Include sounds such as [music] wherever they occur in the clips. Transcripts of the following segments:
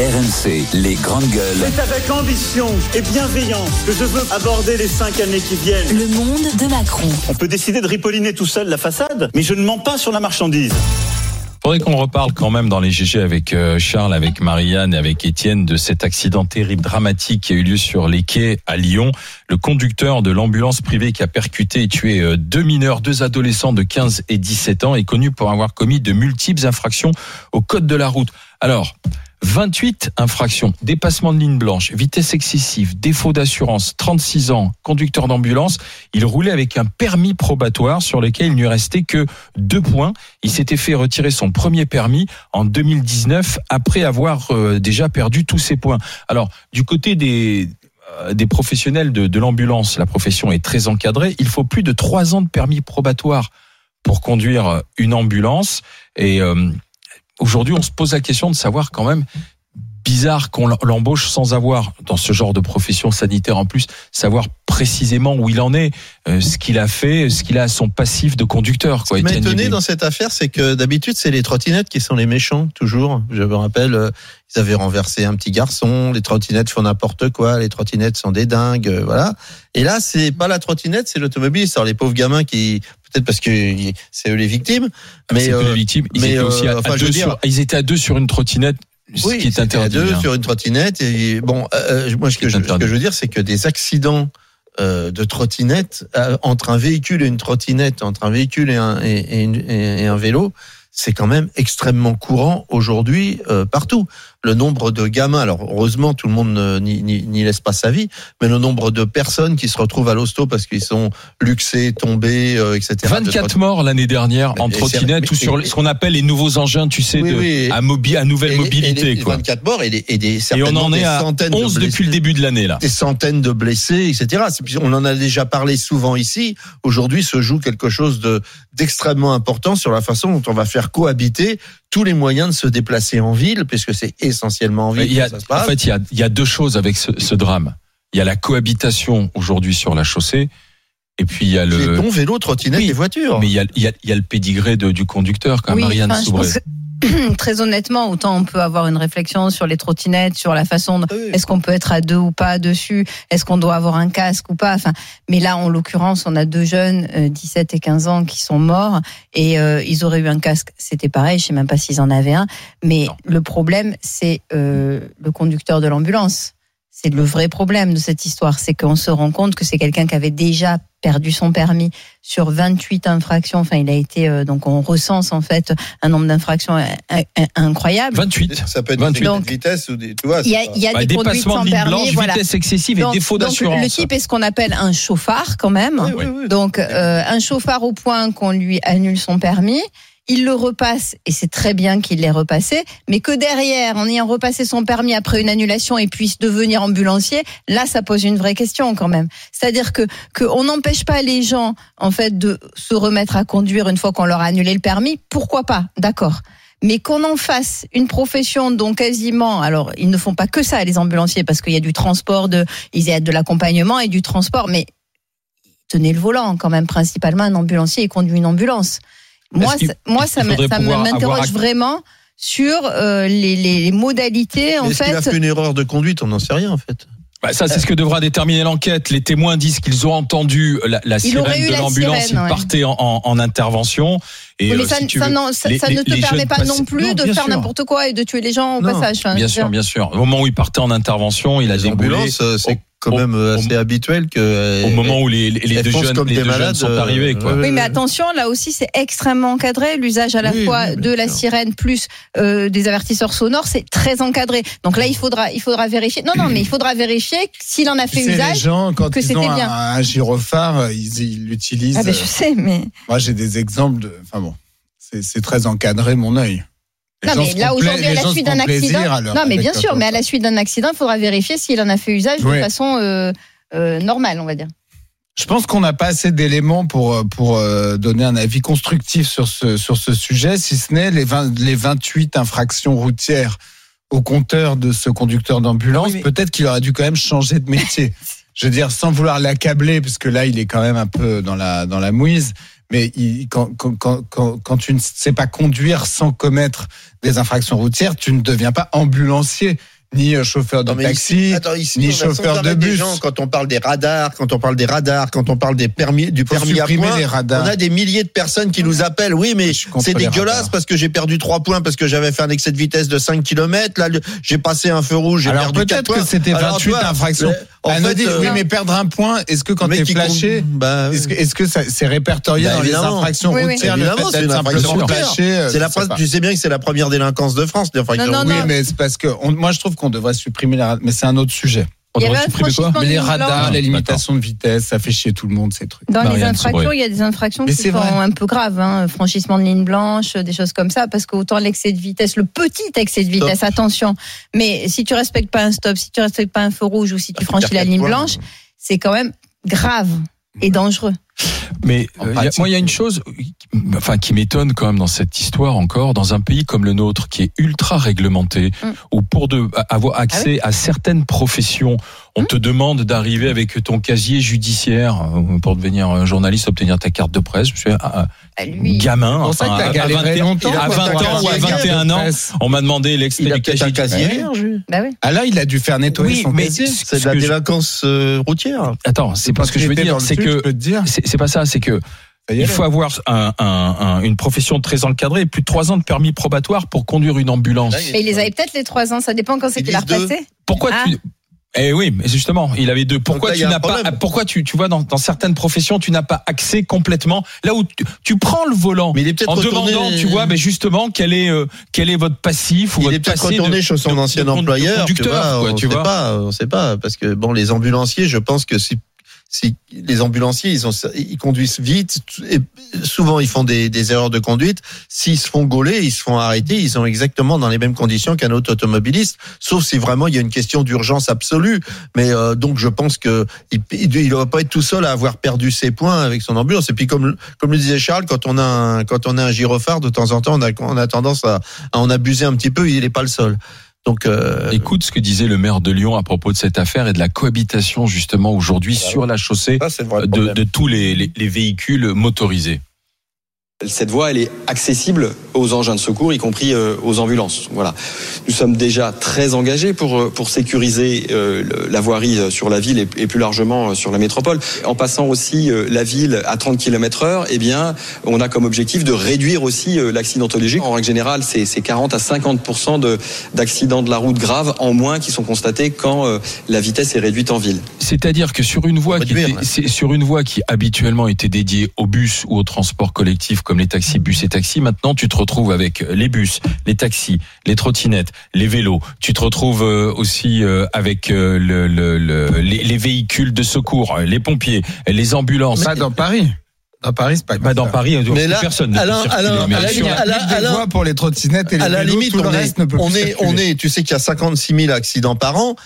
RMC, les grandes gueules. C'est avec ambition et bienveillance que je veux aborder les cinq années qui viennent. Le monde de Macron. On peut décider de ripolliner tout seul la façade, mais je ne mens pas sur la marchandise. Faudrait qu'on reparle quand même dans les GG avec euh, Charles, avec Marianne et avec Étienne de cet accident terrible, dramatique qui a eu lieu sur les quais à Lyon. Le conducteur de l'ambulance privée qui a percuté et tué euh, deux mineurs, deux adolescents de 15 et 17 ans est connu pour avoir commis de multiples infractions au code de la route. Alors, 28 infractions, dépassement de ligne blanche, vitesse excessive, défaut d'assurance, 36 ans, conducteur d'ambulance. Il roulait avec un permis probatoire sur lequel il ne restait que deux points. Il s'était fait retirer son premier permis en 2019 après avoir euh, déjà perdu tous ses points. Alors, du côté des euh, des professionnels de, de l'ambulance, la profession est très encadrée. Il faut plus de trois ans de permis probatoire pour conduire une ambulance et euh, aujourd'hui, on se pose la question de savoir quand même bizarre qu'on l'embauche sans avoir, dans ce genre de profession sanitaire en plus, savoir précisément où il en est, euh, ce qu'il a fait, ce qu'il a à son passif de conducteur. Quoi, Ce qui étonné dans cette affaire, c'est que d'habitude, c'est les trottinettes qui sont les méchants, toujours. Je me rappelle, euh, ils avaient renversé un petit garçon, les trottinettes font n'importe quoi, les trottinettes sont des dingues, euh, voilà. Et là, c'est pas la trottinette, c'est l'automobiliste. Alors, les pauvres gamins qui, peut-être parce que c'est eux les victimes, mais, C'est que euh, les victimes, ils mais, étaient aussi à, euh, à enfin, deux dire- sur, ils étaient à deux sur une trottinette, ce oui, qui est interdit. à deux hein. sur une trottinette. Et bon, euh, moi, ce que, je, ce interdit. que je veux dire, c'est que des accidents euh, de trottinette euh, entre un véhicule et une trottinette, entre un véhicule et un, et- et un vélo, c'est quand même extrêmement courant aujourd'hui euh, partout. Le nombre de gamins, alors heureusement tout le monde n'y laisse pas sa vie, mais le nombre de personnes qui se retrouvent à l'hosto parce qu'ils sont luxés, tombés, euh, etc. de 24 morts l'année dernière en trottinette ou sur ce qu'on appelle les nouveaux engins, tu sais, Oui, de, oui. à, mobi- à nouvelle Et- et mobilité. les quoi. 24 morts et, des- et des Et on en est des à centaines 11 de depuis le blessés début de l'année là. des centaines de blessés, etc. On en a déjà parlé souvent ici. Aujourd'hui se joue quelque chose de d'extrêmement important sur la façon dont on va faire cohabiter tous les moyens de se déplacer en ville, puisque c'est essentiellement en ville Il y a, que ça se en passe. fait, il y a, il y a deux choses avec ce, ce drame. Il y a la cohabitation aujourd'hui sur la chaussée, et puis il y a le. Piétons, vélo, trottinette Oui, et voitures. Mais il y a, il y a, il y a le pédigré de- du conducteur, quand Oui, Marianne enfin, Soubré. [clears throat] Très honnêtement, autant on peut avoir une réflexion sur les trottinettes, sur la façon oui. est-ce qu'on peut être à deux ou pas dessus, est-ce qu'on doit avoir un casque ou pas. Enfin, mais là, en l'occurrence, on a deux jeunes, euh, 17 et 15 ans, qui sont morts et euh, ils auraient eu un casque. C'était pareil, je sais même pas s'ils en avaient un. Mais Non. le problème, c'est euh, le conducteur de l'ambulance. C'est le vrai problème de cette histoire, c'est qu'on se rend compte que c'est quelqu'un qui avait déjà perdu son permis sur 28 infractions. Enfin, il a été euh, donc on recense en fait un nombre d'infractions in- in- incroyable. 28. Ça peut être 28. des Donc, de vitesse ou des, tu vois. Il y a, y a Bah, des conduites sans de ligne permis, blanche, voilà. vitesse excessive et Donc- défaut d'assurance. le type est ce qu'on appelle un chauffard quand même. Oui, oui, oui. Donc euh, un chauffard au point qu'on lui annule son permis. Il le repasse et c'est très bien qu'il l'ait repassé, mais que derrière, en ayant repassé son permis après une annulation et puisse devenir ambulancier, là, ça pose une vraie question quand même. C'est-à-dire que qu'on n'empêche pas les gens en fait de se remettre à conduire une fois qu'on leur a annulé le permis. Pourquoi pas D'accord. Mais qu'on en fasse une profession dont quasiment, alors ils ne font pas que ça les ambulanciers parce qu'il y a du transport, de, il y a de l'accompagnement et du transport, mais tenez le volant quand même principalement un ambulancier il conduit une ambulance. Moi, ça- moi ça m'interroge vraiment sur euh, les, les- les modalités en Est-ce qu'il a fait. fait une erreur de conduite? On n'en sait rien en fait. Bah, ça, c'est ce que devra déterminer l'enquête. Les témoins disent qu'ils ont entendu la, la Il sirène de la l'ambulance. Ils ouais. en, en, en intervention. Et Oui, mais euh, ça, si tu ça veux, non- ça- les- ça ne te permet pas non plus Non, de faire n'importe quoi et de tuer les gens au Non, passage. Enfin, Bien sûr, dire. bien sûr. Au moment où il partait en intervention, il a Les déboulé. euh, c'est quand même euh, au- assez habituel que. euh, Au moment où les, les, les deux jeunes, comme les des deux jeunes malades, sont euh, arrivés, quoi. Oui, mais attention, là aussi, c'est extrêmement encadré. L'usage à la Oui, fois oui, de la sirène plus euh, des avertisseurs sonores, c'est très encadré. Donc là, il faudra, il faudra vérifier. Non, non, mais il faudra vérifier s'il en a fait sais, les usage. gens, quand que ils ont un, bien. un gyrophare, ils ils l'utilisent. Ah ben, je sais, mais Moi, j'ai des exemples de. Enfin bon, c'est c'est très encadré, mon œil. Les non, mais là aujourd'hui, à les la suite d'un accident. Non, mais bien sûr, mais à la suite d'un accident, il faudra vérifier s'il en a fait usage de façon euh, euh, normale, on va dire. Je pense qu'on n'a pas assez d'éléments pour euh, pour euh, donner un avis constructif sur ce sur ce sujet, si ce n'est les 20, les 28 infractions routières au compteur de ce conducteur d'ambulance. Oui, mais- Peut-être qu'il aurait dû quand même changer de métier. [laughs] Je veux dire, sans vouloir l'accabler, parce que là, il est quand même un peu dans la dans la mouise. Mais il- quand, quand, quand, quand, tu ne sais pas conduire sans commettre des infractions routières, tu ne deviens pas ambulancier ni euh, chauffeur de Non, taxi. ici, attends, ici, ni chauffeur de des bus. gens, quand on parle des radars, quand on parle des radars, quand on parle des permis, du Faut permis à points, les radars. on a des milliers de personnes qui nous appellent. Oui, mais c'est dégueulasse parce que j'ai perdu 3 points parce que j'avais fait un excès de vitesse de 5 km. Là, j'ai passé un feu rouge, j'ai perdu 4 peut-être points. que c'était Alors, 28 toi, infractions. En Anodine, fait, euh, oui, mais perdre un point, est-ce que quand t'es qui flashé, compte- bah, est-ce que, est-ce que ça- c'est répertorié Bah, dans les évidemment. infractions Oui, oui. routières le Évidemment, fait c'est une infraction simplement routière. flashé euh, c'est la tu sais bien que c'est la première délinquance de France. des infractions Non, non, Oui, non. mais c'est parce que on- moi je trouve qu'on devrait supprimer les radars, mais c'est un autre sujet. On Il y avait un Mais les radars, les limitations de vitesse, ça fait chier tout le monde ces trucs. Dans les infractions, il y a des infractions Mais qui sont vrai. un peu graves, hein. franchissement de ligne blanche, des choses comme ça, parce qu'autant l'excès de vitesse, le petit excès de vitesse, attention, mais si tu respectes pas un stop, si tu respectes pas un feu rouge ou si tu franchis la ligne blanche, c'est quand même grave et dangereux. Mais euh, y a- pratique, moi, il y a une oui. chose, euh, enfin, qui m'étonne quand même dans cette histoire encore, dans un pays comme le nôtre, qui est ultra réglementé, Mm. où pour de, avoir accès à certaines professions, on Mm. te demande d'arriver avec ton casier judiciaire euh, pour devenir un journaliste, obtenir ta carte de presse. Je suis un, Bah, lui, gamin, enfin, à, 21 longtemps. à pour 20 avoir ans ou à un casier 21 de ans, on m'a demandé l'extrait du casier un casier bah oui. Ah là, il a dû faire nettoyer Oui, son mais casier. C'est de la délinquance euh, routière. attends, c'est pas ce que je veux dire, c'est que c'est pas ça, c'est que il faut avoir un, un- un- une profession très encadrée, et plus de trois ans de permis probatoire pour conduire une ambulance. Mais il les avait peut-être les trois ans, ça dépend quand c'est qu'il a repassé. Pourquoi Ah. tu Eh oui, mais justement, il avait deux. Pourquoi là, tu n'as pas. Pourquoi tu tu vois dans, dans certaines professions tu n'as pas accès complètement là où tu, tu prends le volant Mais il est peut-être en retourné. demandant, tu vois, mais justement quel est euh, quel est votre passif ou il votre est peut-être passé de- retourné chez son de- ancien de con- de employeur. conducteur, tu vois, quoi, on tu sait vois. pas, on sait pas, parce que bon, les ambulanciers, je pense que si, si les ambulanciers, ils ont, ils conduisent vite, et souvent ils font des, des erreurs de conduite. S'ils se font gauler, ils se font arrêter, ils sont exactement dans les mêmes conditions qu'un autre automobiliste, sauf si vraiment il y a une question d'urgence absolue. Mais euh, donc je pense que il, il doit pas être tout seul à avoir perdu ses points avec son ambulance. Et puis comme comme le disait Charles, quand on a un, quand on a un gyrophare, de temps en temps, on a, on a tendance à, à en abuser un petit peu. Il n'est pas le seul. Donc euh, Écoute ce que disait le maire de Lyon à propos de cette affaire et de la cohabitation justement aujourd'hui sur la chaussée ça de, tous les, les, les véhicules motorisés. Cette voie, elle est accessible aux engins de secours, y compris euh, aux ambulances. Voilà. Nous sommes déjà très engagés pour euh, pour sécuriser euh, la voirie sur la ville et, plus largement sur la métropole. En passant aussi la ville à 30 km/h, eh bien, on a comme objectif de réduire aussi l'accidentologie. En règle générale, c'est c'est 40 à 50% de d'accidents de la route graves en moins qui sont constatés quand la vitesse est réduite en ville. C'est-à-dire que sur une voie qui était- c'est sur une voie qui habituellement était dédiée aux bus ou au transport collectif comme les taxis, bus et taxis, maintenant tu te retrouves avec les bus, les taxis, les trottinettes, les vélos. Tu te retrouves euh, aussi euh, avec euh, le, le- le- les, les véhicules de secours, euh, les pompiers, les ambulances. Pas dans Paris. Dans Paris, c'est pas Bah, dans ça. Paris, Mais là, personne ne peut alors- circuler, alors, mais à la sur limite, la- à la- Il y a à des la- voies pour les trottinettes et les à la vélos, limite, tout le on est, reste ne peut plus on est, circuler. on est, tu sais qu'il y a 56 000 accidents par an.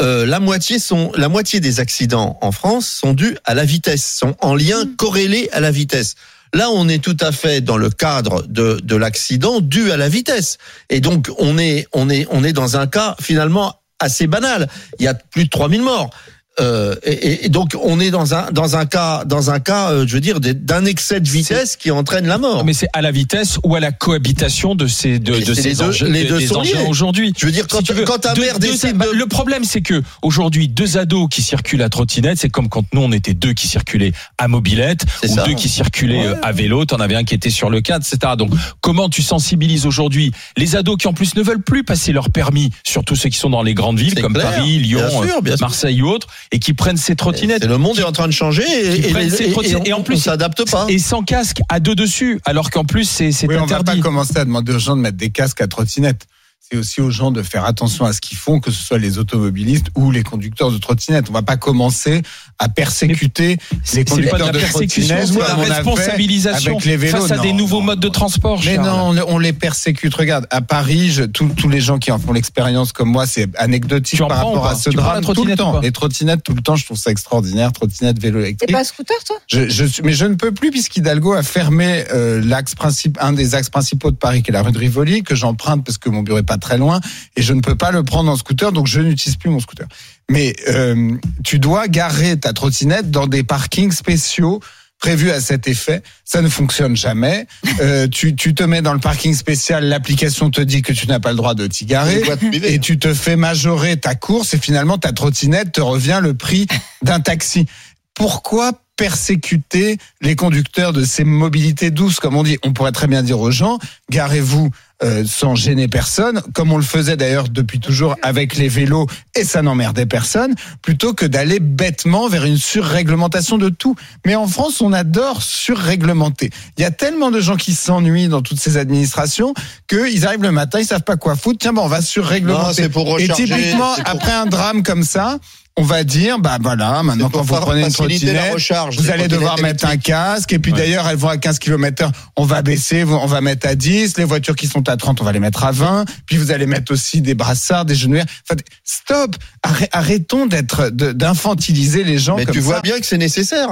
Euh, la moitié sont, la moitié des accidents en France sont dus à la vitesse, sont en lien corrélé à la vitesse. Là, on est tout à fait dans le cadre de, de l'accident dû à la vitesse. Et donc, on est, on est, on est dans un cas finalement assez banal. Il y a plus de 3000 morts. Euh, et, et- donc, on est dans un, dans un cas, dans un cas, euh, je veux dire, d'un excès de vitesse qui entraîne la mort. Mais c'est à la vitesse ou à la cohabitation de ces de, de ces les deux- engins, les deux sont liés. aujourd'hui. Je veux dire, quand, Si tu veux, quand ta deux- mère décide de... Le problème, c'est que aujourd'hui, deux ados qui circulent à trottinette, c'est comme quand nous on était deux qui circulaient à mobilette ou ça. deux qui circulaient euh, à vélo. T'en avais un qui était sur le cadre, etc. Donc, comment tu sensibilises aujourd'hui les ados qui en plus ne veulent plus passer leur permis, surtout ceux qui sont dans les grandes villes comme clair. Paris, Lyon, Bien sûr, euh, bien. Marseille ou autres, et qui prennent ces trottinettes. Le monde est en train de changer et, et, et- trottinettes. et en plus, on s'adapte pas. Et sans casque, à deux dessus, alors qu'en plus c'est Oui, on va pas interdit. commencer à demander aux gens de mettre des casques à trottinette. C'est aussi aux gens de faire attention à ce qu'ils font, que ce soit les automobilistes ou les conducteurs de trottinette. On va pas commencer à persécuter les C'est pas de conducteurs la de persécution, trottinette c'est de comme la responsabilisation avec les vélos. face à des Non, nouveaux non, modes de transport. Mais Charles. non, on les- persécute. Regarde, à Paris, je- tous tous les gens qui en font l'expérience comme moi, c'est anecdotique par rapport à ce Tu drame tout le temps. Les trottinettes tout le temps, je trouve ça extraordinaire. Trottinette, vélo T'es électrique. pas scooter, toi? Je, je mais je ne peux plus puisqu'Hidalgo a fermé euh, l'axe principal, un des axes principaux de Paris, qui est la rue de Rivoli, que j'emprunte parce que mon bureau est pas très loin, et je ne peux pas le prendre en scooter, donc je n'utilise plus mon scooter. Mais euh, tu dois garer ta trottinette dans des parkings spéciaux prévues à cet effet. Ça ne fonctionne jamais. [laughs] Euh, tu, tu te mets dans le parking spécial, l'application te dit que tu n'as pas le droit de t'y garer. Et tu te fais majorer ta course et finalement ta trottinette te revient le prix d'un taxi. Pourquoi persécuter les conducteurs de ces mobilités douces Comme on dit, on pourrait très bien dire aux gens, garez-vous euh, sans gêner personne, comme on le faisait d'ailleurs depuis toujours avec les vélos, et ça n'emmerdait personne, plutôt que d'aller bêtement vers une surréglementation de tout. Mais en France, on adore surréglementer. Il y a tellement de gens qui s'ennuient dans toutes ces administrations qu'ils arrivent le matin, ils savent pas quoi foutre. Tiens, bon, on va Non, surréglementer. c'est pour Et typiquement, pour- après un drame comme ça, on va dire, bah voilà, maintenant quand vous prenez une trottinette, recharge. vous allez devoir mettre un casque. Et puis Ouais. d'ailleurs, elles vont à 15 km heure. On va baisser, on va mettre à 10. Les voitures qui sont à 30, on va les mettre à 20. Puis vous allez mettre aussi des brassards, des genouillères. Enfin, stop Arrê- Arrêtons d'être, d'infantiliser les gens Mais comme tu ça. vois bien que c'est nécessaire.